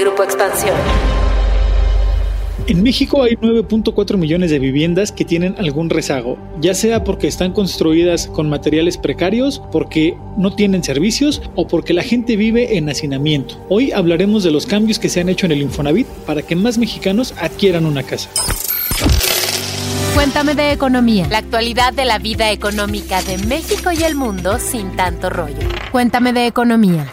Grupo Expansión. En México hay 9.4 millones de viviendas que tienen algún rezago, ya sea porque están construidas con materiales precarios, porque no tienen servicios o porque la gente vive en hacinamiento. Hoy hablaremos de los cambios que se han hecho en el Infonavit para que más mexicanos adquieran una casa. Cuéntame de economía. La actualidad de la vida económica de México y el mundo sin tanto rollo. Cuéntame de economía.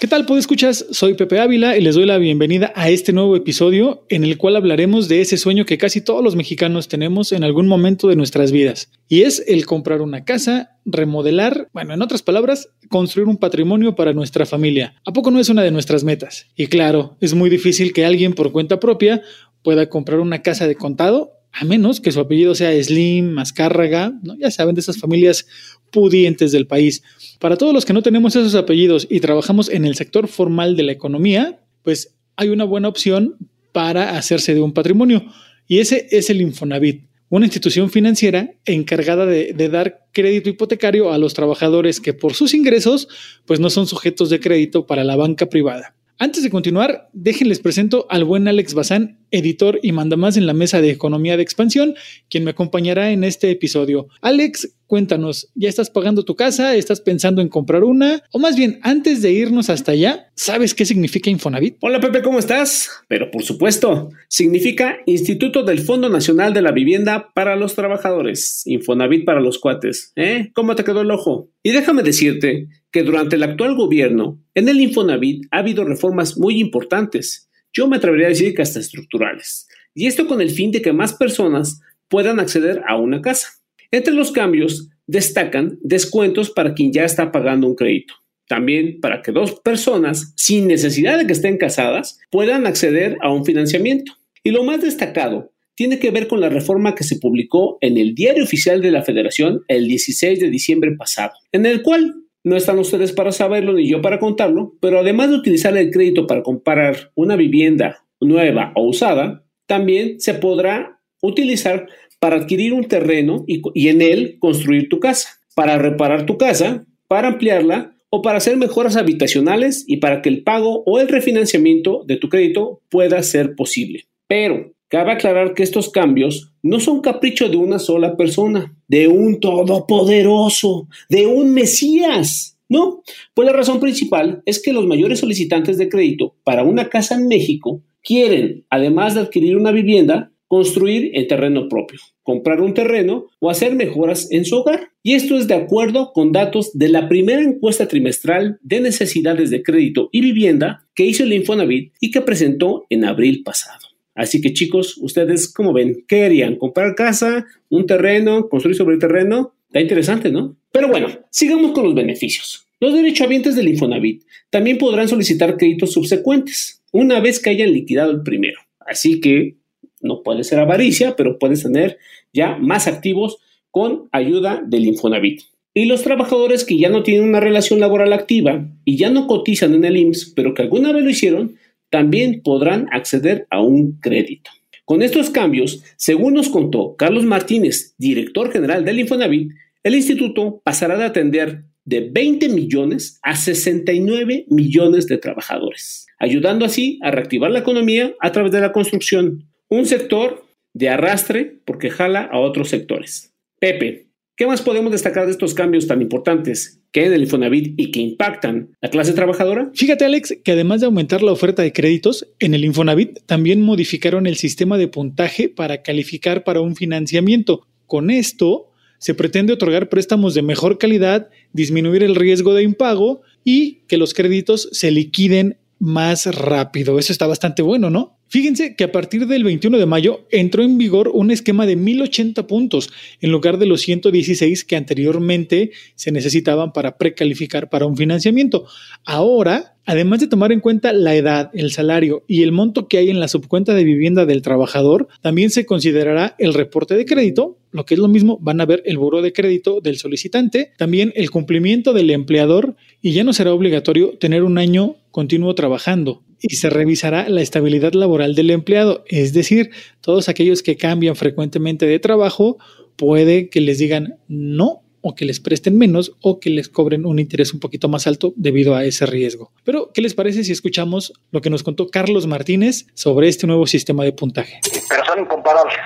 ¿Qué tal, escuchas? Soy Pepe Ávila y les doy la bienvenida a este nuevo episodio en el cual hablaremos de ese sueño que casi todos los mexicanos tenemos en algún momento de nuestras vidas. Y es el comprar una casa, remodelar, bueno, en otras palabras, construir un patrimonio para nuestra familia. ¿A poco no es una de nuestras metas? Y claro, es muy difícil que alguien por cuenta propia pueda comprar una casa de contado a menos que su apellido sea Slim, Mascárraga, ¿no? ya saben, de esas familias pudientes del país. Para todos los que no tenemos esos apellidos y trabajamos en el sector formal de la economía, pues hay una buena opción para hacerse de un patrimonio y ese es el Infonavit, una institución financiera encargada de, de, dar crédito hipotecario a los trabajadores que por sus ingresos pues no son sujetos de crédito para la banca privada. Antes de continuar, déjenles presento al buen Alex Bazán, editor y mandamás en la mesa de economía de expansión, quien me acompañará en este episodio. Alex, Cuéntanos, ¿ya estás pagando tu casa? ¿Estás pensando en comprar una? O más bien, antes de irnos hasta allá, ¿sabes qué significa Infonavit? Hola Pepe, ¿cómo estás? Pero por supuesto, significa Instituto del Fondo Nacional de la Vivienda para los Trabajadores, Infonavit para los cuates. ¿Eh? ¿Cómo te quedó el ojo? Y déjame decirte que durante el actual gobierno, en el Infonavit ha habido reformas muy importantes. Yo me atrevería a decir que hasta estructurales. Y esto con el fin de que más personas puedan acceder a una casa. Entre los cambios destacan descuentos para quien ya está pagando un crédito. También para que dos personas, sin necesidad de que estén casadas, puedan acceder a un financiamiento. Y lo más destacado tiene que ver con la reforma que se publicó en el Diario Oficial de la Federación el 16 de diciembre pasado, en el cual no están ustedes para saberlo ni yo para contarlo, pero además de utilizar el crédito para comprar una vivienda nueva o usada, también se podrá utilizar para adquirir un terreno y, en él construir tu casa, para reparar tu casa, para ampliarla o para hacer mejoras habitacionales y para que el pago o el refinanciamiento de tu crédito pueda ser posible. Pero cabe aclarar que estos cambios no son capricho de una sola persona, de un todopoderoso, de un Mesías. No, pues la razón principal es que los mayores solicitantes de crédito para una casa en México quieren, además de adquirir una vivienda, construir el terreno propio, comprar un terreno o hacer mejoras en su hogar. Y esto es de acuerdo con datos de la primera encuesta trimestral de necesidades de crédito y vivienda que hizo el Infonavit y que presentó en abril pasado. Así que chicos, ustedes, ¿cómo ven? ¿Qué harían? ¿Comprar casa? ¿Un terreno? ¿Construir sobre el terreno? Está interesante, ¿no? Pero bueno, sigamos con los beneficios. Los derechohabientes del Infonavit también podrán solicitar créditos subsecuentes una vez que hayan liquidado el primero. Así que no puede ser avaricia, pero puedes tener ya más activos con ayuda del Infonavit. Y los trabajadores que ya no tienen una relación laboral activa y ya no cotizan en el IMSS, pero que alguna vez lo hicieron, también podrán acceder a un crédito. Con estos cambios, según nos contó Carlos Martínez, director general del Infonavit, el instituto pasará de atender de 20 millones a 69 millones de trabajadores, ayudando así a reactivar la economía a través de la construcción, un sector de arrastre porque jala a otros sectores. Pepe, ¿qué más podemos destacar de estos cambios tan importantes que hay en el Infonavit y que impactan la clase trabajadora? Fíjate, Alex, que además de aumentar la oferta de créditos, en el Infonavit también modificaron el sistema de puntaje para calificar para un financiamiento. Con esto, se pretende otorgar préstamos de mejor calidad, disminuir el riesgo de impago y que los créditos se liquiden más rápido. Eso está bastante bueno, ¿no? Fíjense que a partir del 21 de mayo entró en vigor un esquema de 1080 puntos en lugar de los 116 que anteriormente se necesitaban para precalificar para un financiamiento. Ahora, además de tomar en cuenta la edad, el salario y el monto que hay en la subcuenta de vivienda del trabajador, también se considerará el reporte de crédito, lo que es lo mismo, van a ver el buro de crédito del solicitante, también el cumplimiento del empleador y ya no será obligatorio tener un año continuo trabajando y se revisará la estabilidad laboral del empleado, es decir, todos aquellos que cambian frecuentemente de trabajo puede que les digan no o que les presten menos o que les cobren un interés un poquito más alto debido a ese riesgo. Pero, ¿qué les parece si escuchamos lo que nos contó Carlos Martínez sobre este nuevo sistema de puntaje? Pero son incomparables.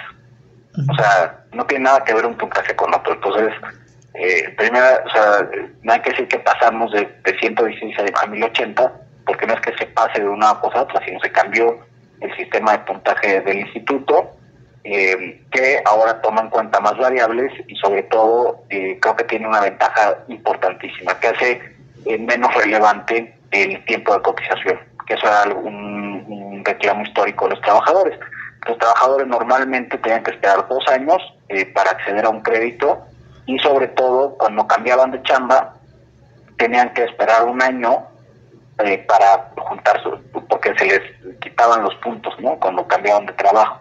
O sea, no tiene nada que ver un puntaje con otro. Entonces, eh, primera, o sea, no hay que decir que pasamos de, de 116 a 1080, porque no es que se pase de una cosa a otra, sino se cambió el sistema de puntaje del instituto, eh, que ahora toma en cuenta más variables y sobre todo eh, creo que tiene una ventaja importantísima, que hace eh, menos relevante el tiempo de cotización, que eso era un, un reclamo histórico de los trabajadores. Los trabajadores normalmente tenían que esperar dos años para acceder a un crédito y sobre todo cuando cambiaban de chamba tenían que esperar un año eh, para juntar su, porque se les quitaban los puntos, ¿no? Cuando cambiaban de trabajo.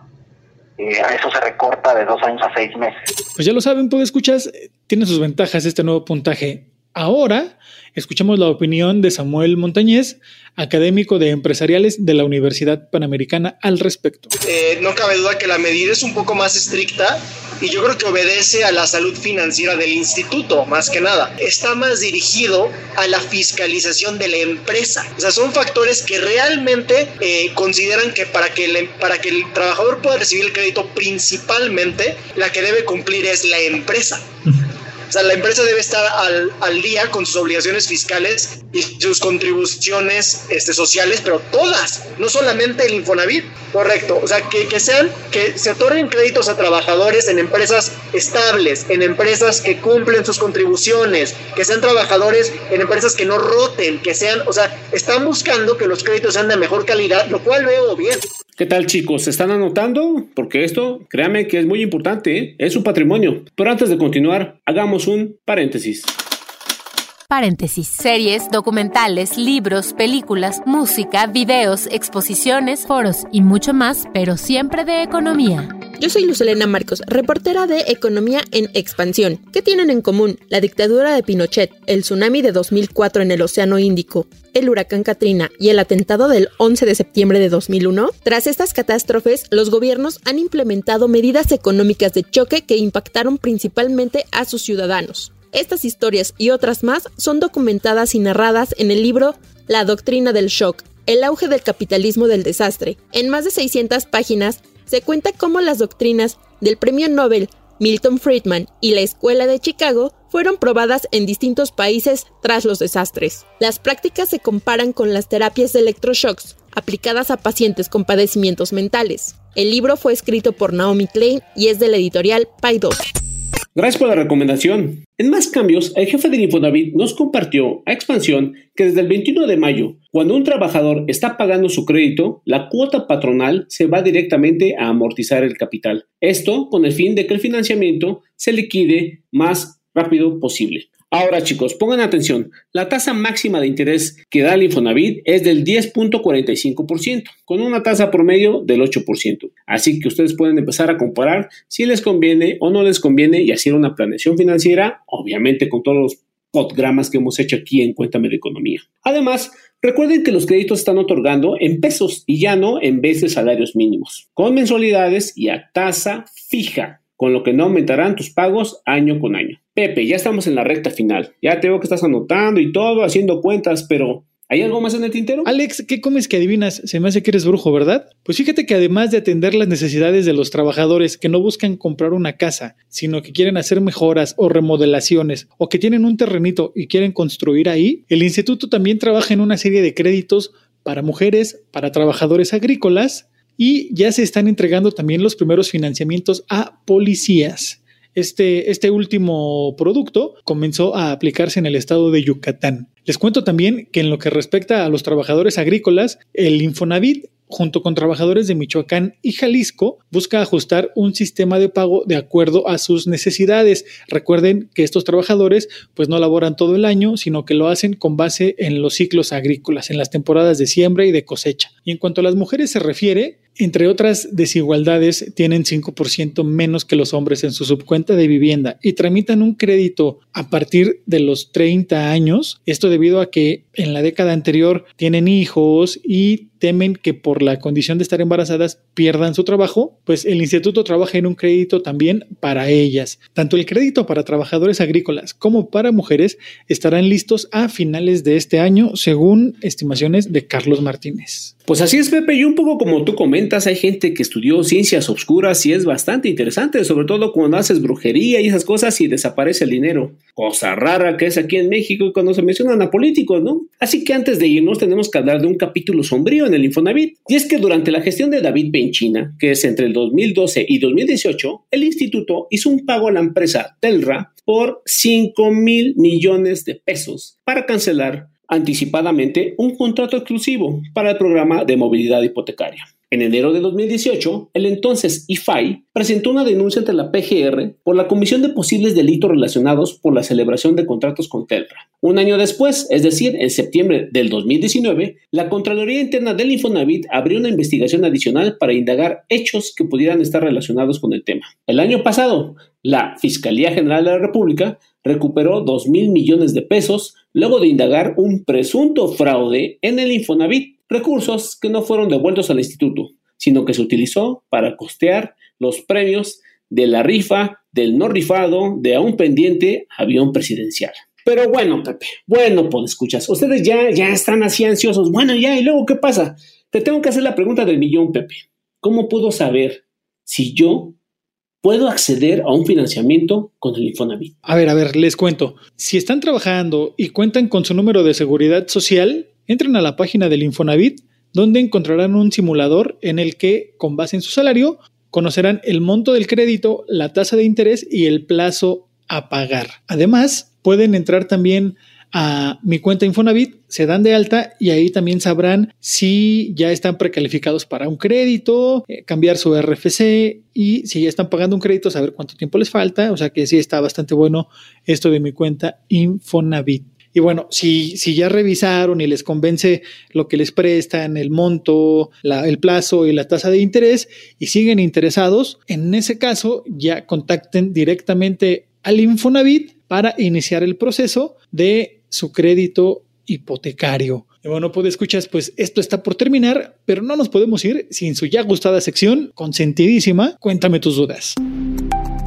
Eh, a eso se recorta de dos años a seis meses. Pues ya lo saben, pues escuchas, tiene sus ventajas este nuevo puntaje. Ahora escuchamos la opinión de Samuel Montañez, académico de empresariales de la Universidad Panamericana al respecto. Eh, no cabe duda que la medida es un poco más estricta y yo creo que obedece a la salud financiera del instituto, más que nada. Está más dirigido a la fiscalización de la empresa. O sea, son factores que realmente eh, consideran que para que, el, para que el trabajador pueda recibir el crédito, principalmente la que debe cumplir es la empresa. O sea, la empresa debe estar al, al, día con sus obligaciones fiscales y sus contribuciones este, sociales, pero todas, no solamente el Infonavit. Correcto. O sea, que, que sean, que se otorguen créditos a trabajadores en empresas estables, en empresas que cumplen sus contribuciones, que sean trabajadores en empresas que no roten, que sean, o sea, están buscando que los créditos sean de mejor calidad, lo cual veo bien. ¿Qué tal chicos? ¿Se están anotando? Porque esto, créanme que es muy importante, ¿eh? es su patrimonio. Pero antes de continuar, hagamos un paréntesis. Paréntesis. Series, documentales, libros, películas, música, videos, exposiciones, foros y mucho más, pero siempre de economía. Yo soy Lucelena Marcos, reportera de Economía en Expansión. ¿Qué tienen en común la dictadura de Pinochet, el tsunami de 2004 en el Océano Índico, el huracán Katrina y el atentado del 11 de septiembre de 2001? Tras estas catástrofes, los gobiernos han implementado medidas económicas de choque que impactaron principalmente a sus ciudadanos. Estas historias y otras más son documentadas y narradas en el libro La Doctrina del Shock, el auge del capitalismo del desastre. En más de 600 páginas se cuenta cómo las doctrinas del premio Nobel Milton Friedman y la Escuela de Chicago fueron probadas en distintos países tras los desastres. Las prácticas se comparan con las terapias de electroshocks aplicadas a pacientes con padecimientos mentales. El libro fue escrito por Naomi Klein y es de la editorial Paidos. Gracias por la recomendación. En más cambios, el jefe del Infonavit nos compartió a expansión que desde el 21 de mayo, cuando un trabajador está pagando su crédito, la cuota patronal se va directamente a amortizar el capital. Esto con el fin de que el financiamiento se liquide más rápido posible. Ahora chicos, pongan atención, la tasa máxima de interés que da el Infonavit es del 10.45%, con una tasa promedio del 8%. Así que ustedes pueden empezar a comparar si les conviene o no les conviene y hacer una planeación financiera, obviamente con todos los podgramas que hemos hecho aquí en Cuéntame de Economía. Además, recuerden que los créditos están otorgando en pesos y ya no en vez de salarios mínimos, con mensualidades y a tasa fija con lo que no aumentarán tus pagos año con año. Pepe, ya estamos en la recta final. Ya te veo que estás anotando y todo, haciendo cuentas, pero ¿hay algo más en el tintero? Alex, ¿qué comes que adivinas? Se me hace que eres brujo, ¿verdad? Pues fíjate que además de atender las necesidades de los trabajadores que no buscan comprar una casa, sino que quieren hacer mejoras o remodelaciones, o que tienen un terrenito y quieren construir ahí, el instituto también trabaja en una serie de créditos para mujeres, para trabajadores agrícolas, y ya se están entregando también los primeros financiamientos a policías. Este, este, último producto comenzó a aplicarse en el estado de Yucatán. Les cuento también que en lo que respecta a los trabajadores agrícolas, el Infonavit junto con trabajadores de Michoacán y Jalisco, busca ajustar un sistema de pago de acuerdo a sus necesidades. Recuerden que estos trabajadores pues no laboran todo el año, sino que lo hacen con base en los ciclos agrícolas, en las temporadas de siembra y de cosecha. Y en cuanto a las mujeres se refiere, entre otras desigualdades, tienen 5% menos que los hombres en su subcuenta de vivienda y tramitan un crédito a partir de los 30 años. Esto debido a que en la década anterior tienen hijos y temen que por la condición de estar embarazadas pierdan su trabajo, pues el instituto trabaja en un crédito también para ellas. Tanto el crédito para trabajadores agrícolas como para mujeres estarán listos a finales de este año, según estimaciones de Carlos Martínez. Pues así es, Pepe, y un poco como tú comentas, hay gente que estudió ciencias obscuras y es bastante interesante, sobre todo cuando haces brujería y esas cosas y desaparece el dinero. Cosa rara que es aquí en México cuando se mencionan a políticos, ¿no? Así que antes de irnos tenemos que hablar de un capítulo sombrío en el Infonavit, y es que durante la gestión de David Benchina, que es entre el 2012 y 2018, el instituto hizo un pago a la empresa Telra por 5 mil millones de pesos para cancelar anticipadamente un contrato exclusivo para el programa de movilidad hipotecaria. En enero de 2018, el entonces IFAI presentó una denuncia ante la PGR por la comisión de posibles delitos relacionados por la celebración de contratos con Telra. Un año después, es decir, en septiembre del 2019, la Contraloría Interna del Infonavit abrió una investigación adicional para indagar hechos que pudieran estar relacionados con el tema. El año pasado, la Fiscalía General de la República recuperó 2 mil millones de pesos luego de indagar un presunto fraude en el Infonavit recursos que no fueron devueltos al instituto, sino que se utilizó para costear los premios de la rifa, del no rifado, de a un pendiente avión presidencial. Pero bueno, Pepe, bueno, pues escuchas, ustedes ya, ya están así ansiosos. Bueno, ya, ¿y luego qué pasa? Te tengo que hacer la pregunta del millón, Pepe. ¿Cómo puedo saber si yo puedo acceder a un financiamiento con el Infonavit? A ver, a ver, les cuento. Si están trabajando y cuentan con su número de seguridad social, entren a la página del Infonavit, donde encontrarán un simulador en el que, con base en su salario, conocerán el monto del crédito, la tasa de interés y el plazo a pagar. Además, pueden entrar también a mi cuenta Infonavit, se dan de alta y ahí también sabrán si ya están precalificados para un crédito, eh, cambiar su RFC y si ya están pagando un crédito, saber cuánto tiempo les falta. O sea que sí está bastante bueno esto de mi cuenta Infonavit. Y bueno, si, si ya revisaron y les convence lo que les prestan, el monto, el plazo y la tasa de interés y siguen interesados, en ese caso ya contacten directamente al Infonavit para iniciar el proceso de su crédito hipotecario. Y bueno, pues escuchas, pues esto está por terminar, pero no nos podemos ir sin su ya gustada sección, consentidísima. Cuéntame tus dudas.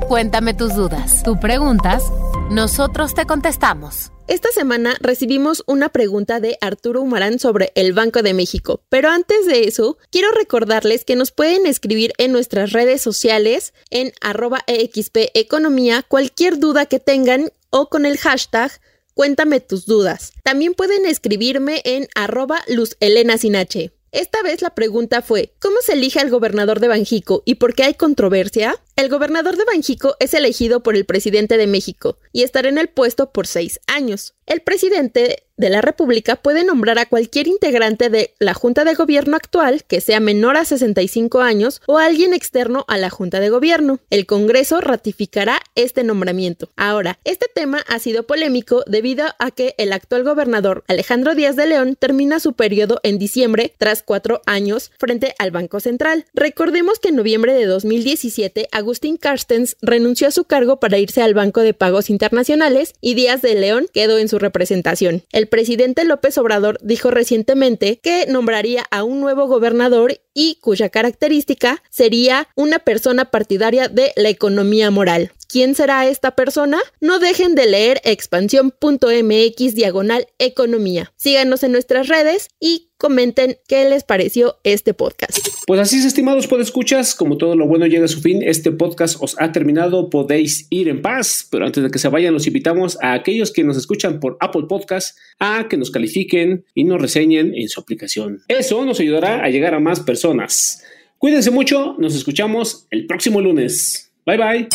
Cuéntame tus dudas. Tú preguntas, nosotros te contestamos. Esta semana recibimos una pregunta de Arturo Humarán sobre el Banco de México, pero antes de eso, quiero recordarles que nos pueden escribir en nuestras redes sociales en arroba Economía cualquier duda que tengan o con el hashtag Cuéntame tus dudas. También pueden escribirme en arroba Luz. Esta vez la pregunta fue, ¿cómo se elige al gobernador de Banjico y por qué hay controversia? El gobernador de Banjico es elegido por el presidente de México y estará en el puesto por seis años. El presidente de la República puede nombrar a cualquier integrante de la Junta de Gobierno actual que sea menor a 65 años o alguien externo a la Junta de Gobierno. El Congreso ratificará este nombramiento. Ahora, este tema ha sido polémico debido a que el actual gobernador Alejandro Díaz de León termina su periodo en diciembre tras cuatro años frente al Banco Central. Recordemos que en noviembre de 2017 Agustín Carstens renunció a su cargo para irse al Banco de Pagos Internacionales y Díaz de León quedó en su representación. El presidente López Obrador dijo recientemente que nombraría a un nuevo gobernador y cuya característica sería una persona partidaria de la economía moral. ¿Quién será esta persona? No dejen de leer expansión.mx diagonal economía. Síganos en nuestras redes y comenten qué les pareció este podcast. Pues así es, estimados podescuchas, como todo lo bueno llega a su fin, este podcast os ha terminado, podéis ir en paz, pero antes de que se vayan los invitamos a aquellos que nos escuchan por Apple Podcast a que nos califiquen y nos reseñen en su aplicación. Eso nos ayudará a llegar a más personas. Cuídense mucho, nos escuchamos el próximo lunes. Bye bye.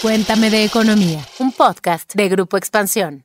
Cuéntame de Economía, un podcast de Grupo Expansión.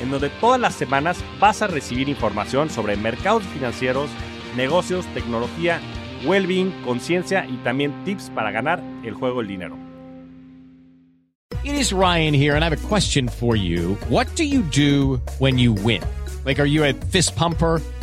en donde todas las semanas vas a recibir información sobre mercados financieros, negocios, tecnología well-being, conciencia y también tips para ganar el juego del dinero. It is Ryan here and I have a question for you. What do you do when you win? Like, are you a fist pumper?